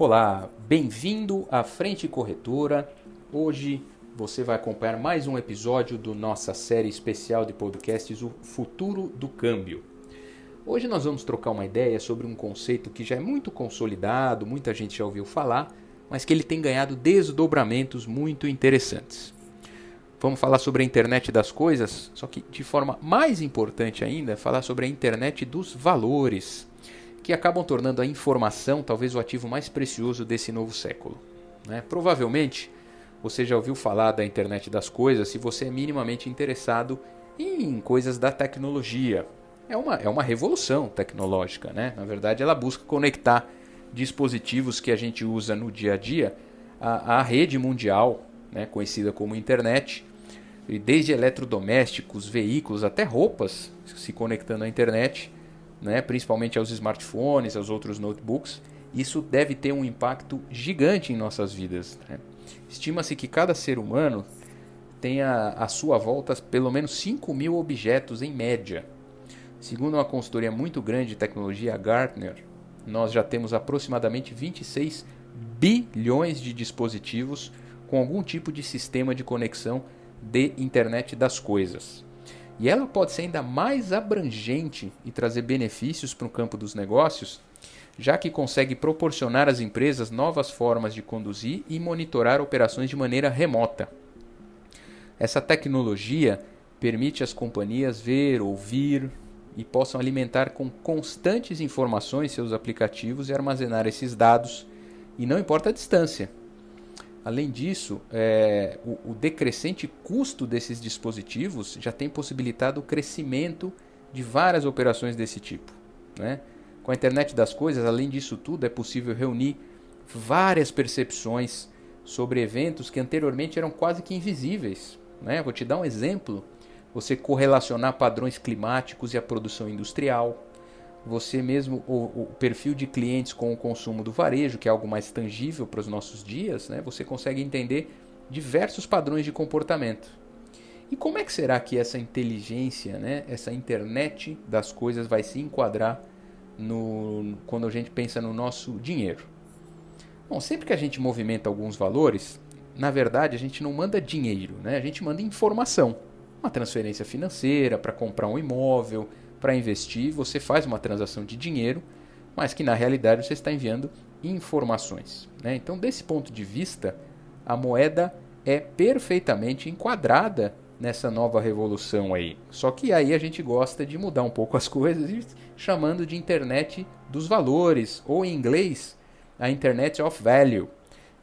Olá, bem-vindo à Frente Corretora. Hoje você vai acompanhar mais um episódio do nossa série especial de podcasts O Futuro do Câmbio. Hoje nós vamos trocar uma ideia sobre um conceito que já é muito consolidado, muita gente já ouviu falar, mas que ele tem ganhado desdobramentos muito interessantes. Vamos falar sobre a internet das coisas, só que de forma mais importante ainda, falar sobre a internet dos valores, que acabam tornando a informação talvez o ativo mais precioso desse novo século. Né? Provavelmente você já ouviu falar da internet das coisas se você é minimamente interessado em coisas da tecnologia. É uma, é uma revolução tecnológica, né? Na verdade, ela busca conectar dispositivos que a gente usa no dia a dia à, à rede mundial, né, conhecida como internet, e desde eletrodomésticos, veículos até roupas se conectando à internet, né, principalmente aos smartphones, aos outros notebooks, isso deve ter um impacto gigante em nossas vidas. Né? Estima-se que cada ser humano tenha à sua volta pelo menos 5 mil objetos em média. Segundo uma consultoria muito grande de tecnologia, Gartner, nós já temos aproximadamente 26 bilhões de dispositivos com algum tipo de sistema de conexão de internet das coisas. E ela pode ser ainda mais abrangente e trazer benefícios para o campo dos negócios, já que consegue proporcionar às empresas novas formas de conduzir e monitorar operações de maneira remota. Essa tecnologia permite às companhias ver, ouvir e possam alimentar com constantes informações seus aplicativos e armazenar esses dados, e não importa a distância, Além disso, é, o, o, decrescente custo desses dispositivos já tem possibilitado o crescimento de várias operações desse tipo. Né? Com a internet das coisas, além disso tudo, é possível reunir várias percepções sobre eventos que anteriormente eram quase que invisíveis. Né? Vou te dar um exemplo: você correlacionar padrões climáticos e a produção industrial você mesmo, o, o, perfil de clientes com o consumo do varejo, que é algo mais tangível para os nossos dias, né, você consegue entender diversos padrões de comportamento. E como é que será que essa inteligência, né, essa internet das coisas vai se enquadrar no, quando a gente pensa no nosso dinheiro? Bom, sempre que a gente movimenta alguns valores, na verdade a gente não manda dinheiro, né? a gente manda informação. Uma transferência financeira para comprar um imóvel, para investir, você faz uma transação de dinheiro, mas que na realidade você está enviando informações. Né? Então, desse ponto de vista, a moeda é perfeitamente enquadrada nessa nova revolução aí. Só que aí a gente gosta de mudar um pouco as coisas chamando de internet dos valores, ou em inglês, a Internet of Value.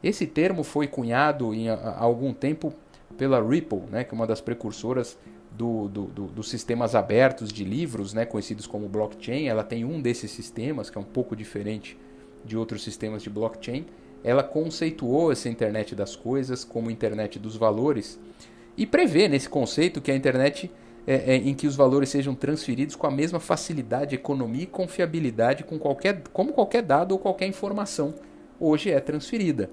Esse termo foi cunhado em, há algum tempo pela Ripple, né, que é uma das precursoras do, do, do, dos sistemas abertos de livros, né, conhecidos como blockchain, ela tem um desses sistemas, que é um pouco diferente de outros sistemas de blockchain. Ela conceituou essa internet das coisas como internet dos valores e prevê nesse conceito que a internet é, é, em que os valores sejam transferidos com a mesma facilidade, economia e confiabilidade com qualquer, como qualquer dado ou qualquer informação hoje é transferida.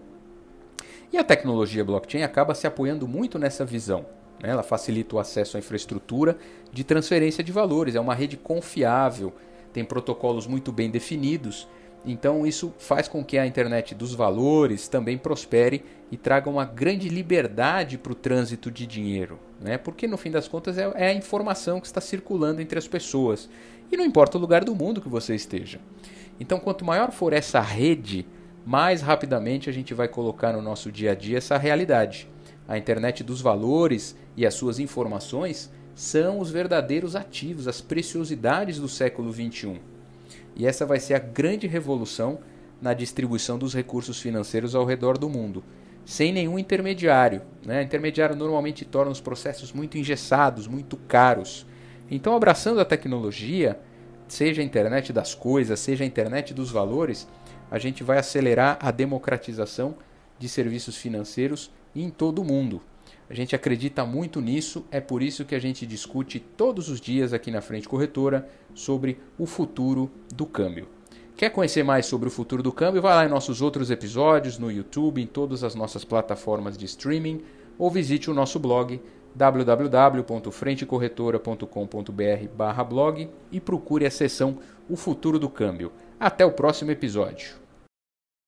E a tecnologia blockchain acaba se apoiando muito nessa visão. Né? Ela facilita o acesso à infraestrutura de transferência de valores, é uma rede confiável, tem protocolos muito bem definidos. Então, isso faz com que a internet dos valores também prospere e traga uma grande liberdade para o trânsito de dinheiro. Né? Porque, no fim das contas, é, é a informação que está circulando entre as pessoas. E não importa o lugar do mundo que você esteja. Então, quanto maior for essa rede, mais rapidamente a gente vai colocar no nosso dia a dia essa realidade. A internet dos valores e as suas informações são os verdadeiros ativos, as preciosidades do século XXI. E essa vai ser a grande revolução na distribuição dos recursos financeiros ao redor do mundo, sem nenhum intermediário. Né? Intermediário normalmente torna os processos muito engessados, muito caros. Então, abraçando a tecnologia, seja a internet das coisas, seja a internet dos valores, a gente vai acelerar a democratização de serviços financeiros em todo o mundo. A gente acredita muito nisso, é por isso que a gente discute todos os dias aqui na Frente Corretora sobre o futuro do câmbio. Quer conhecer mais sobre o futuro do câmbio? Vai lá em nossos outros episódios no YouTube, em todas as nossas plataformas de streaming ou visite o nosso blog www.frentecorretora.com.br/blog e procure a seção O Futuro do Câmbio. Até o próximo episódio.